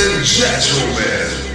And gentlemen.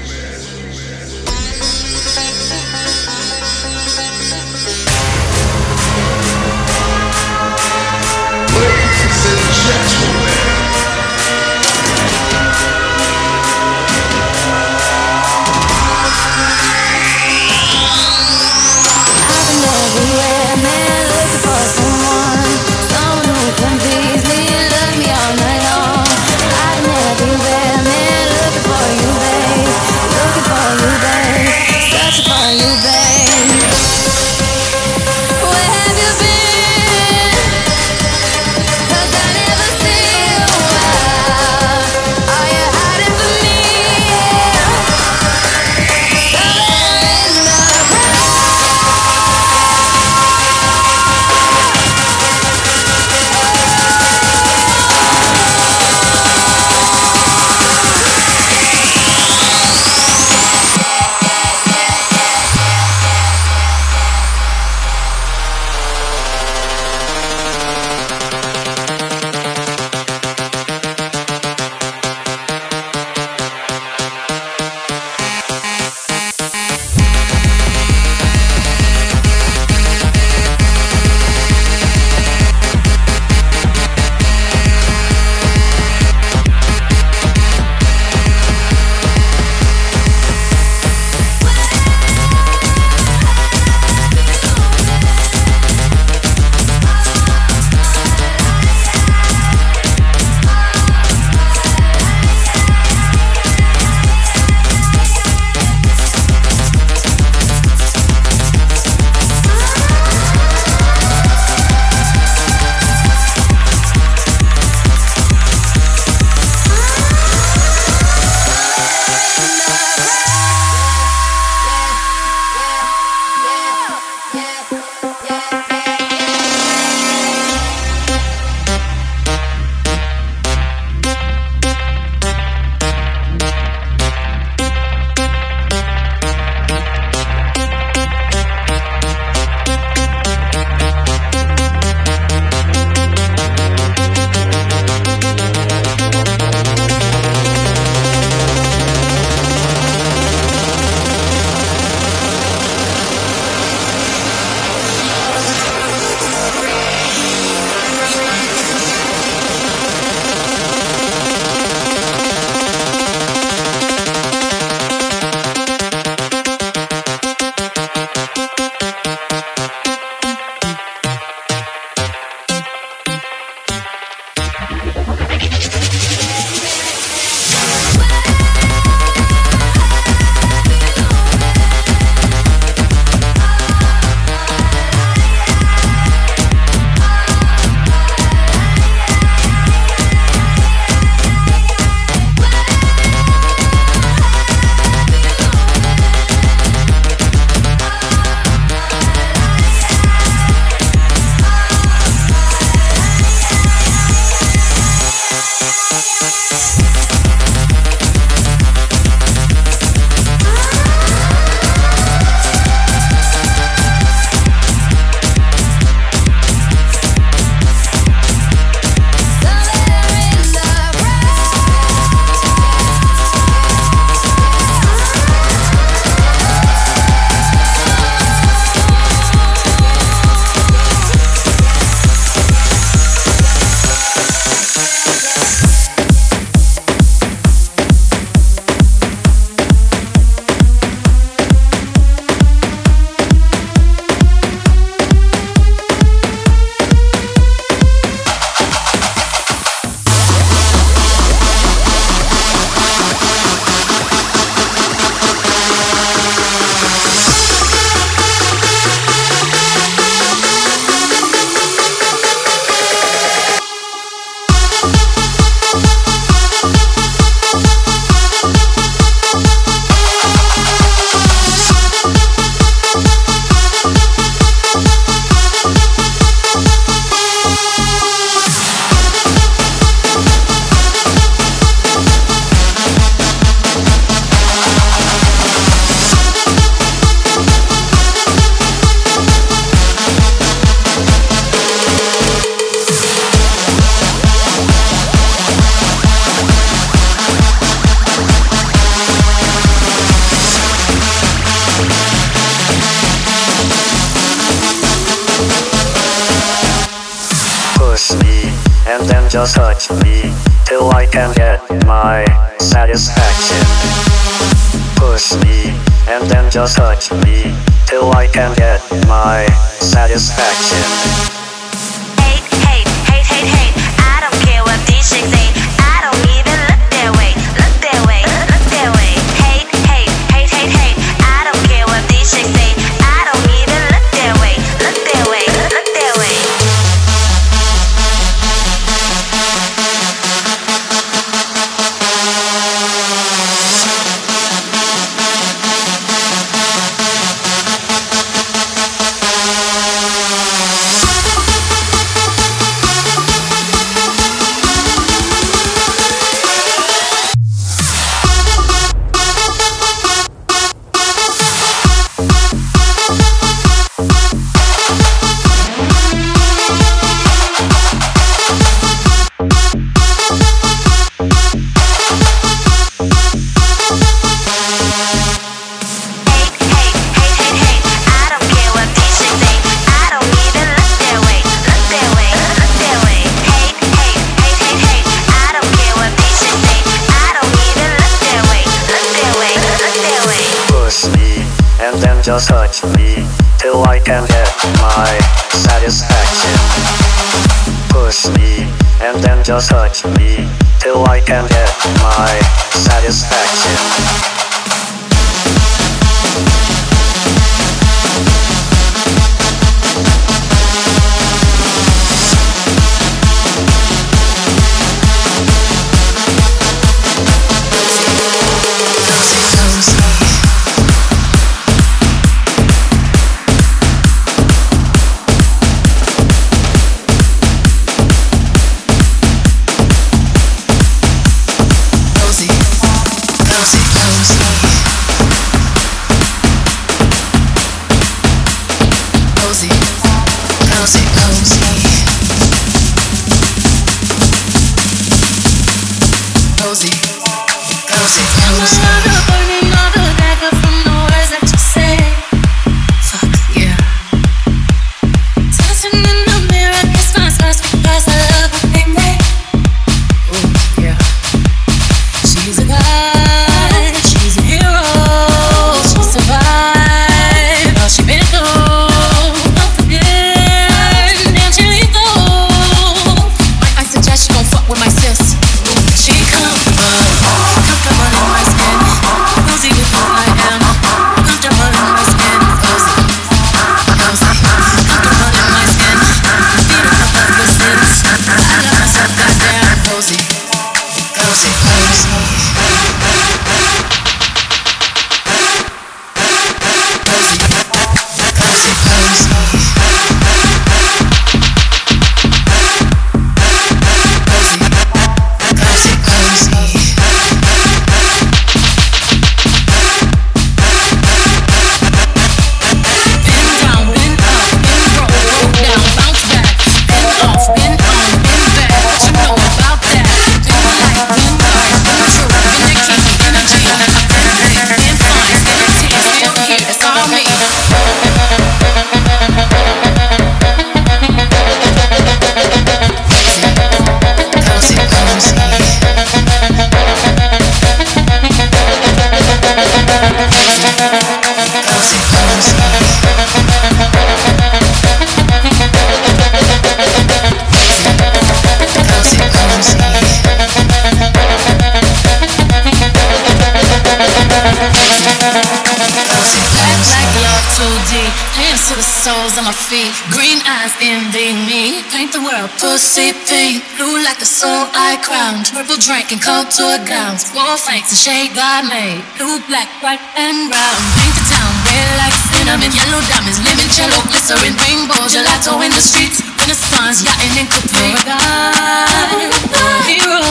People drinking coke to a gowns, wall fakes and shade I made. Blue, black, white, and brown. Paint the town red lights, cinnamon, yellow diamonds, limoncello, glycerin, rainbow, gelato in the streets. Renaissance, yachting in Capri. Oh my hero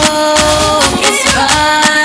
is right.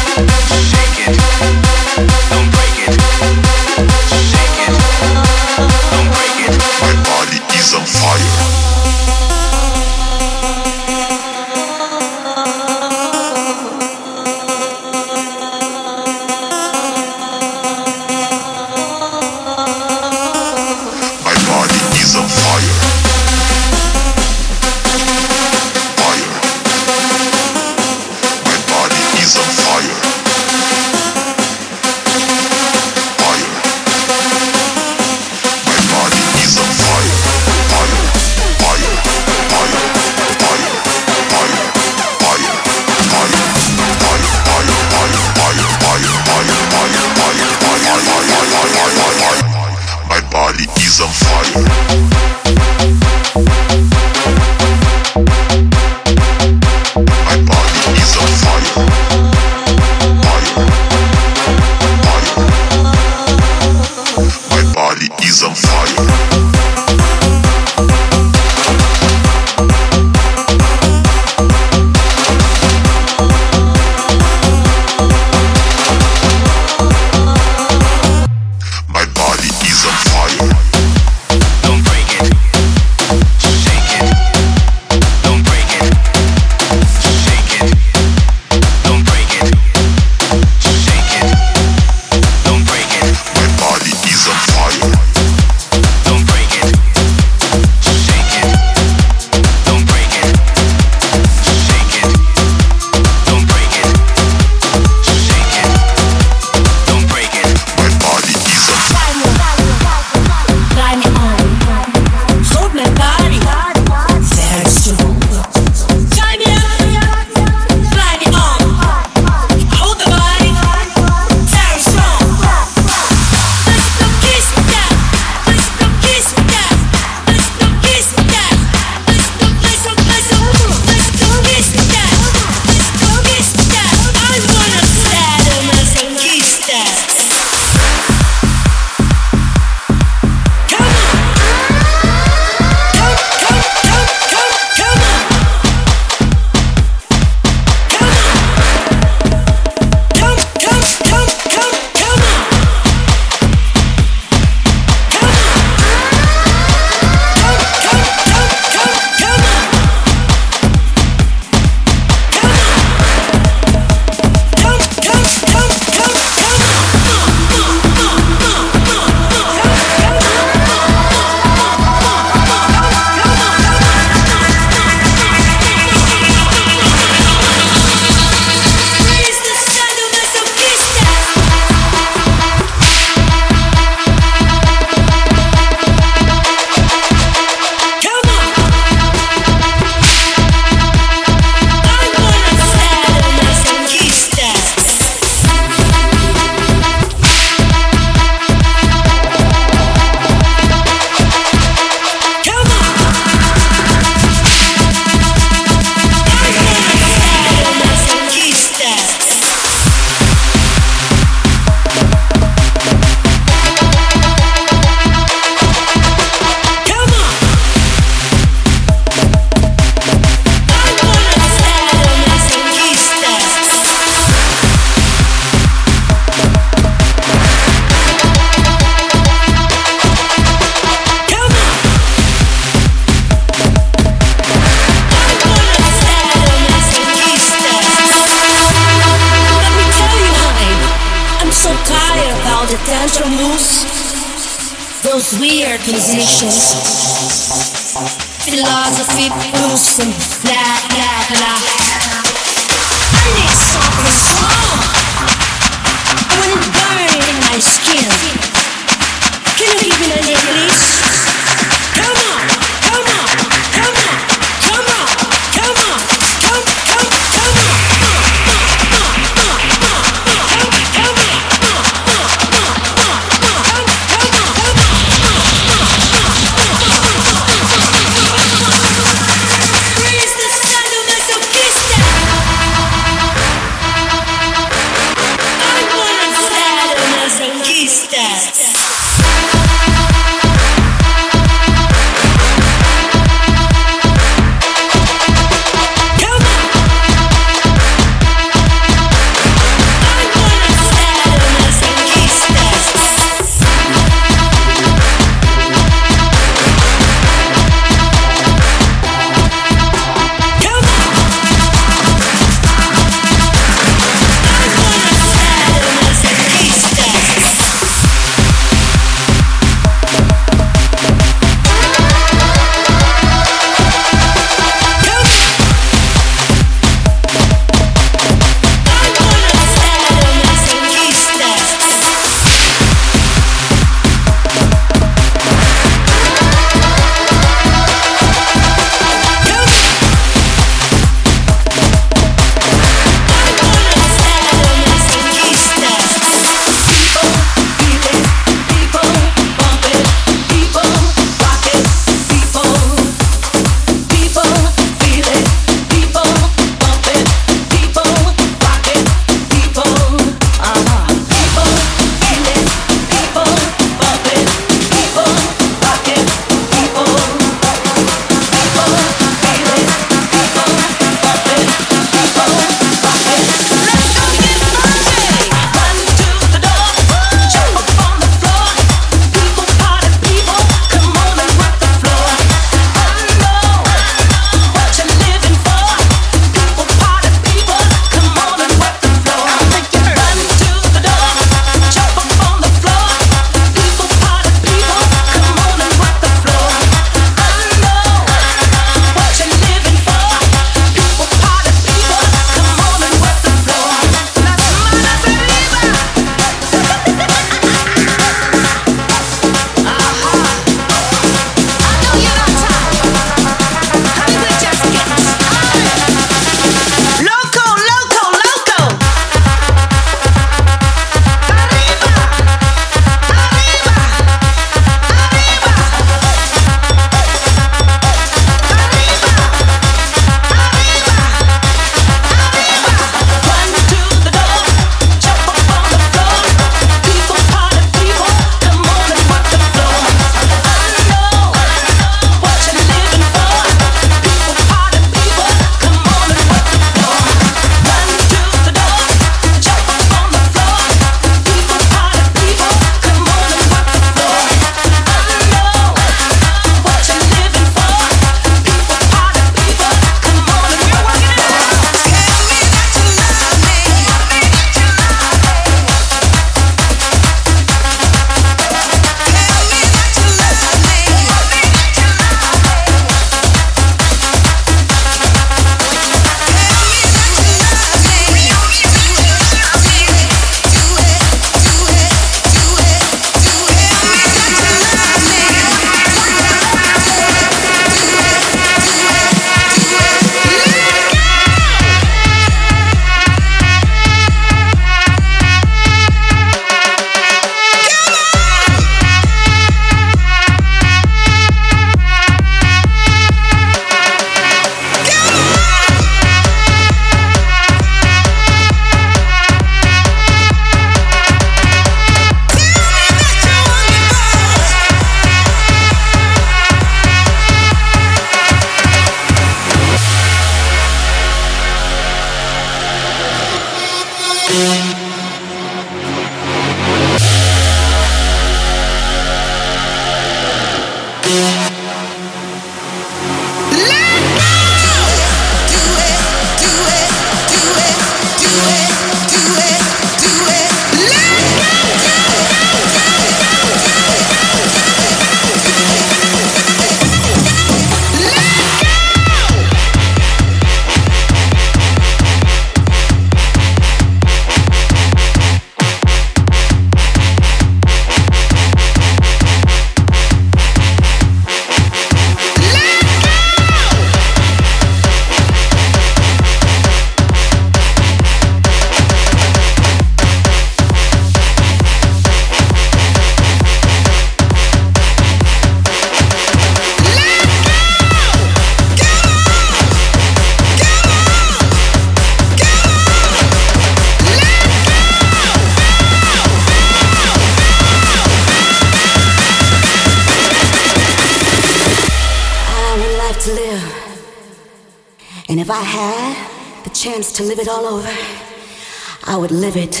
Would live it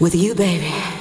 with you, baby.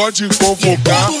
Pode convocar.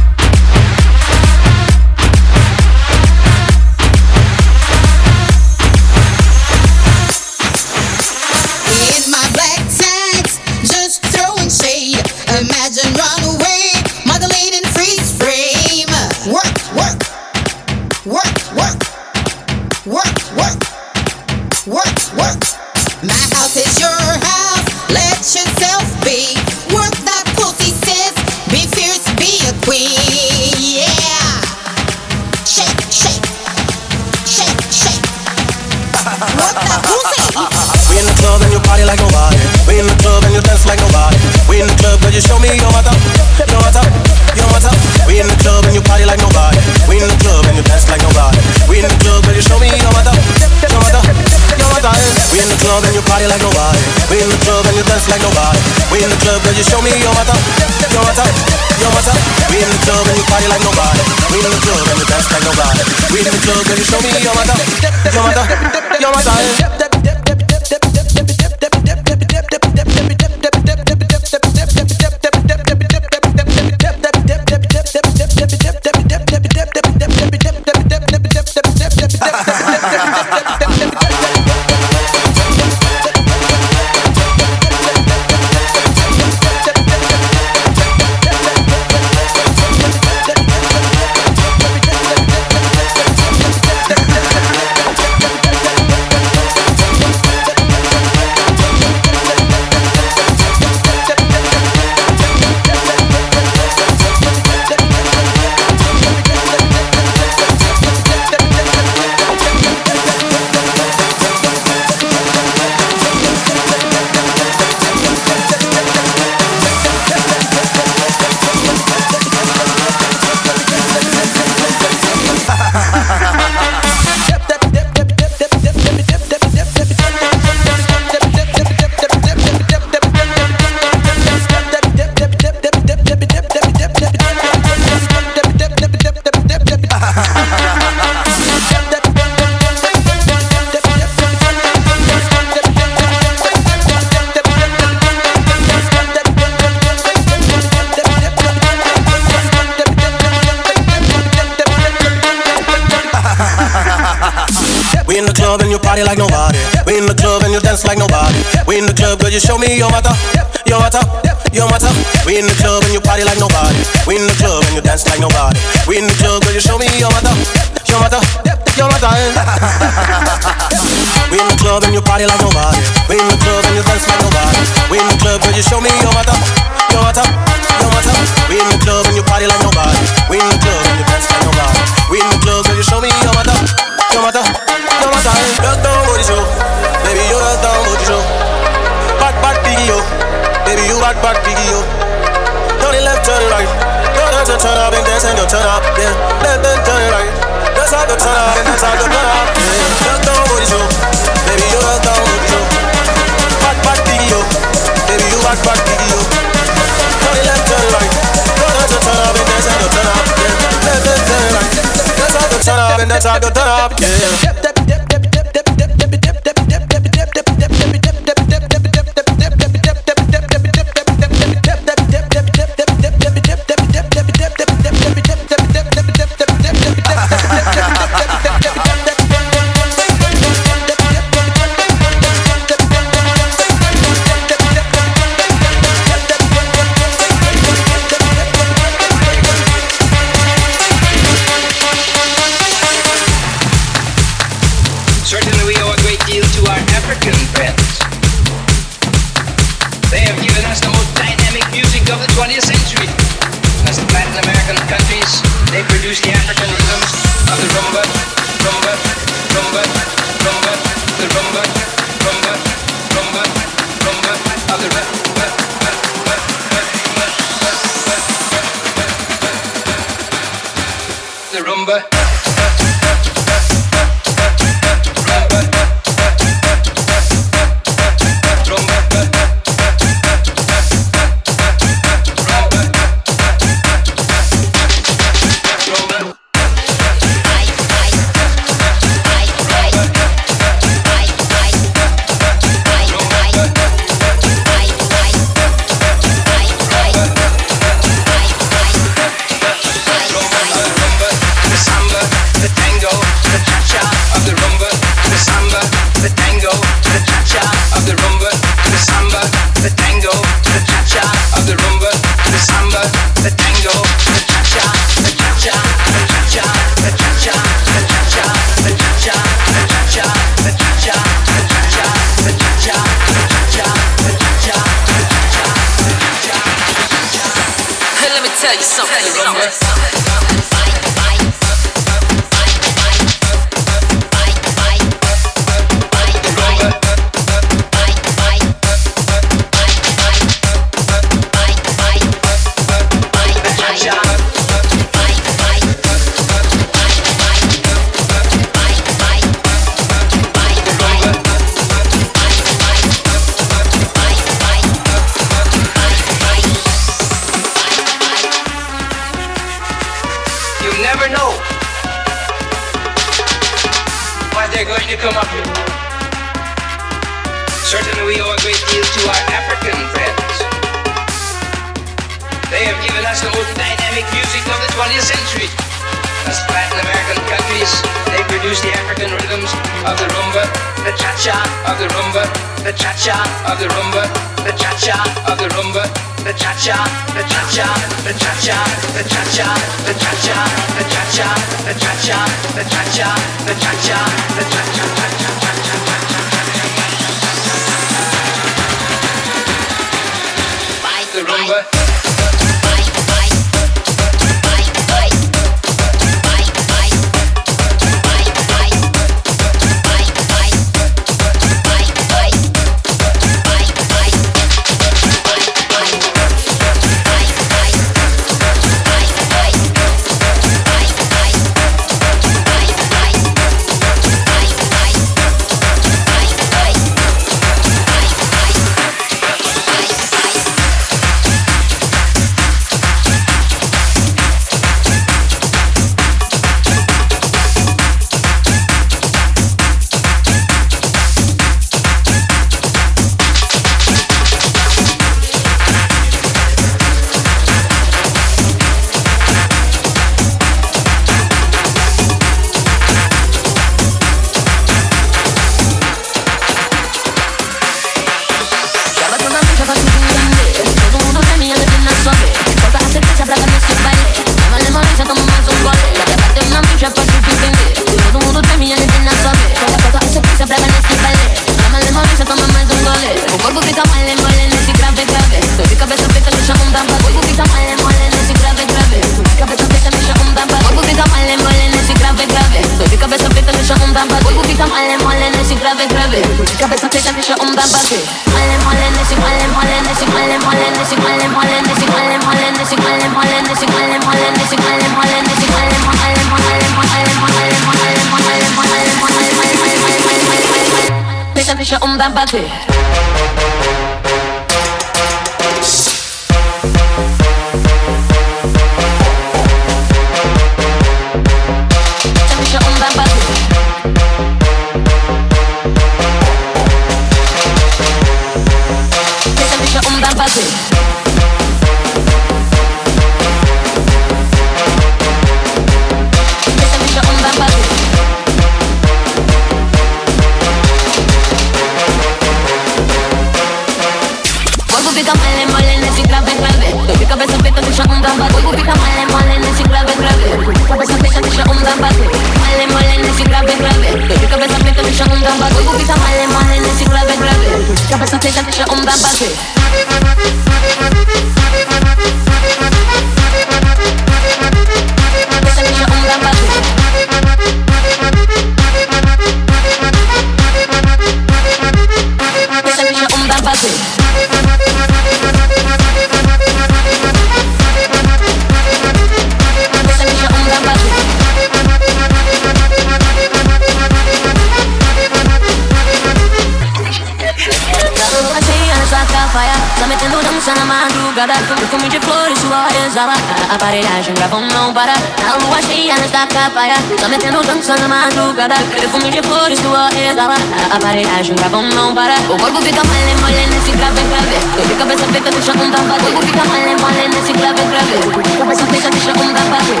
Exala A aparelhagem não para. Na lua cheia nessa cafaia Tá metendo dança na madrugada. Perfume de flores, sua exala. A aparelhagem não para. O corpo fica mole, mole nesse grave, grave. Dor de cabeça feita, deixa onda bater. O corpo fica mole, mole nesse grave, grave. Cabeça feita, deixa onda bater.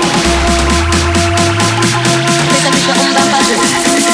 Deixa, deixa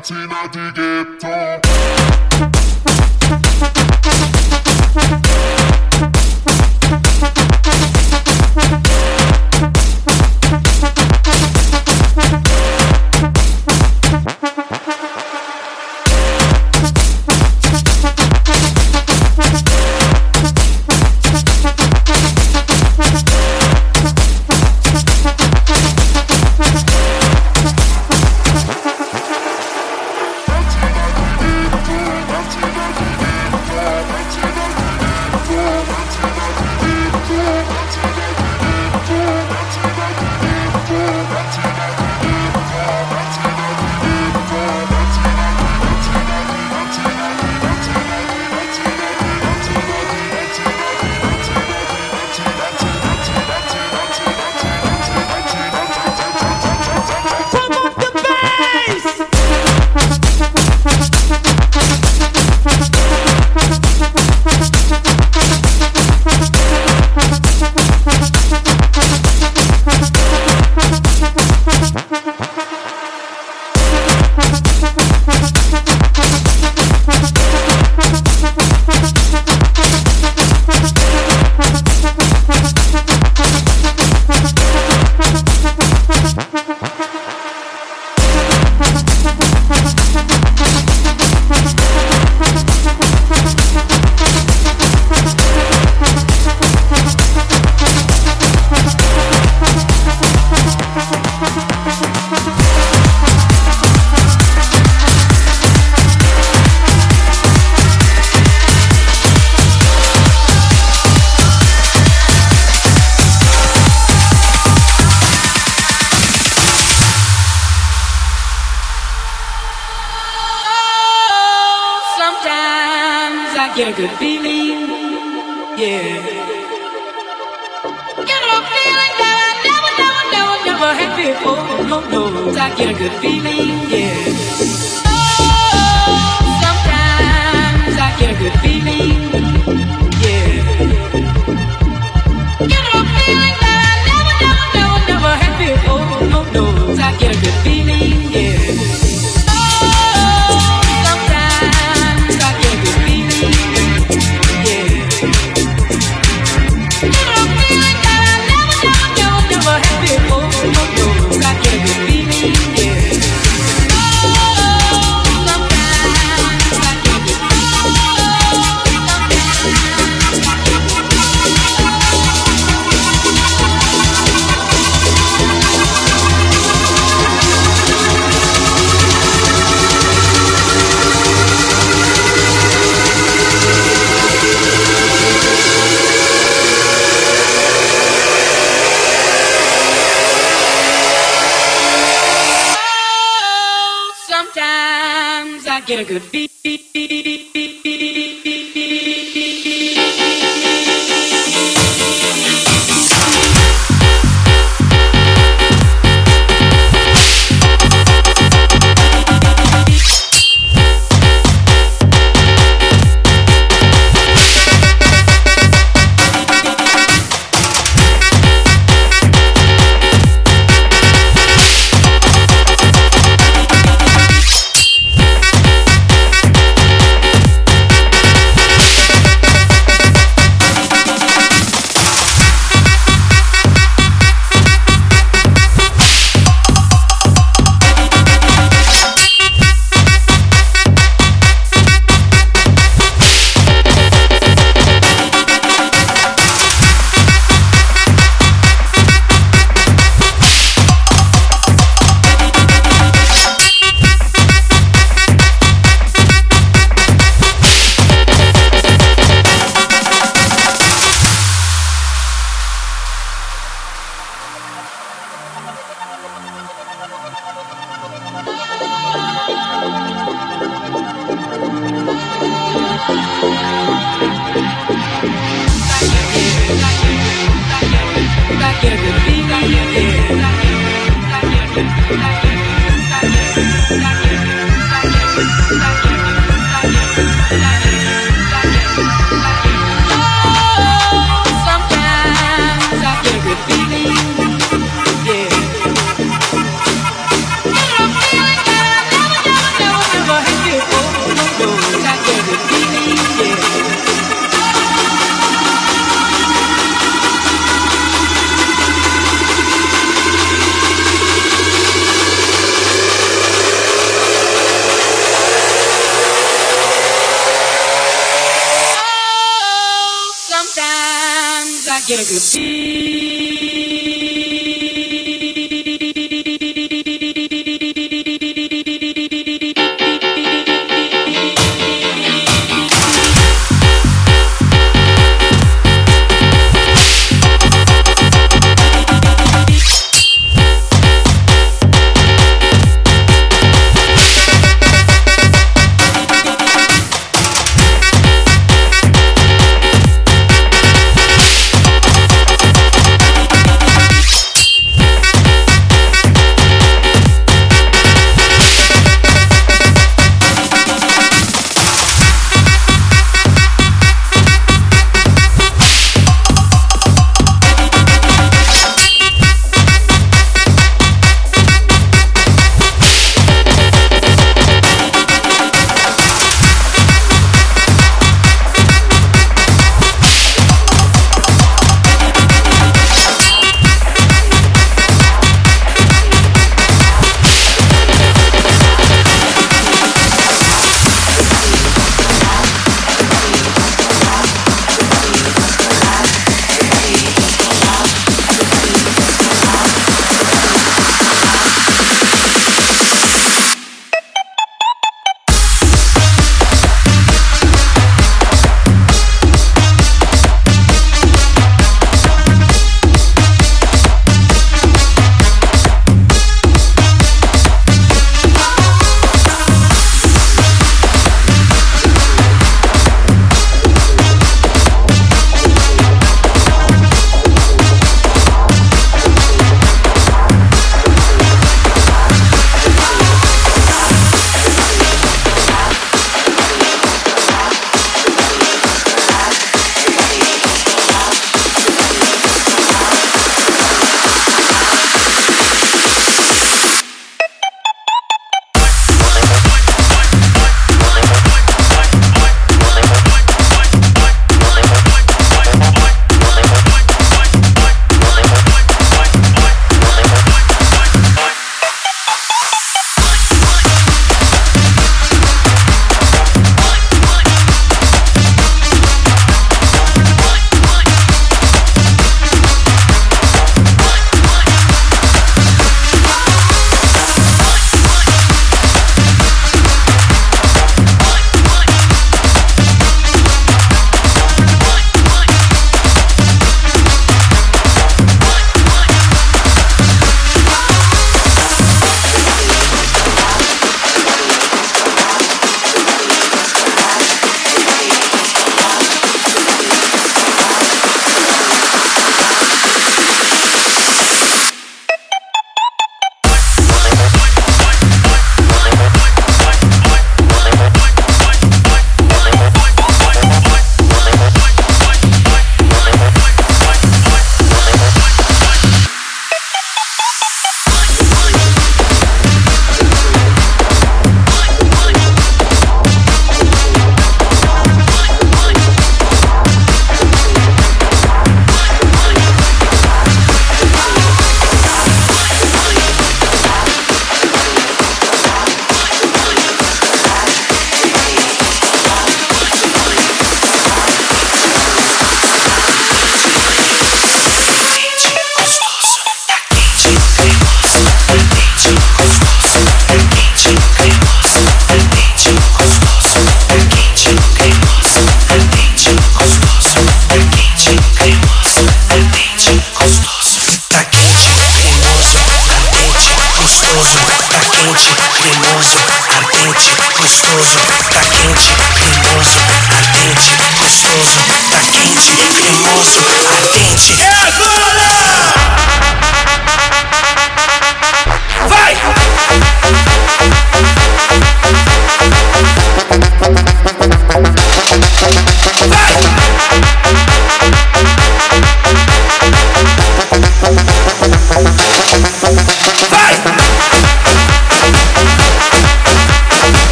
Latina di ghetto.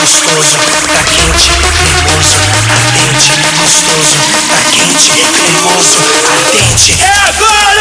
gostoso, tá quente, cremoso, ardente, gostoso, tá quente, cremoso, ardente. Tá é agora!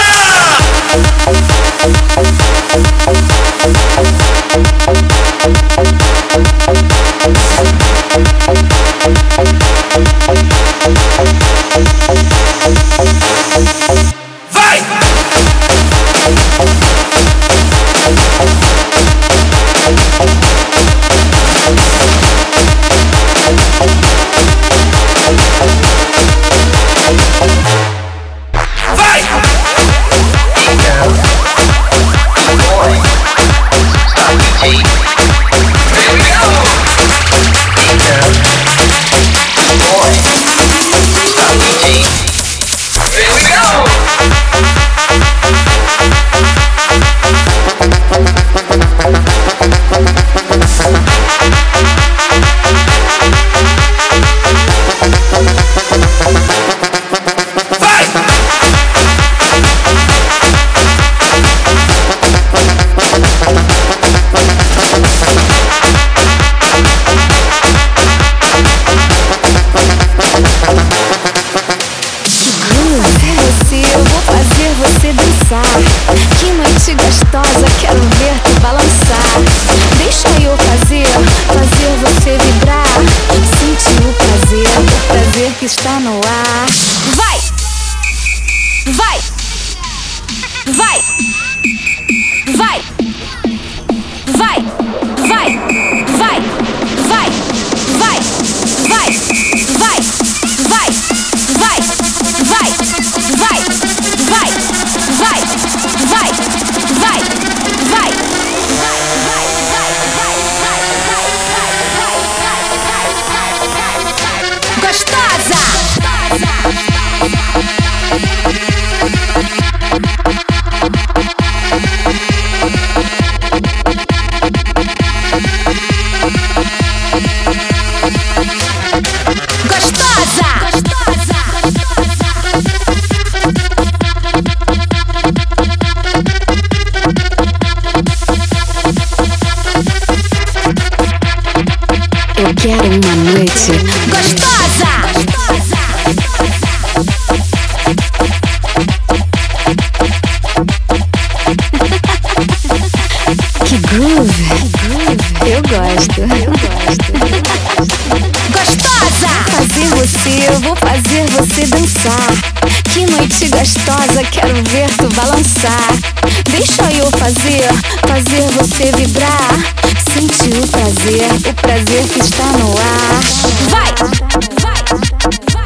Vou fazer você dançar. Que noite gostosa, quero ver tu balançar. Deixa eu fazer, fazer você vibrar. Sente o prazer, o prazer que está no ar. Vai, vai, vai.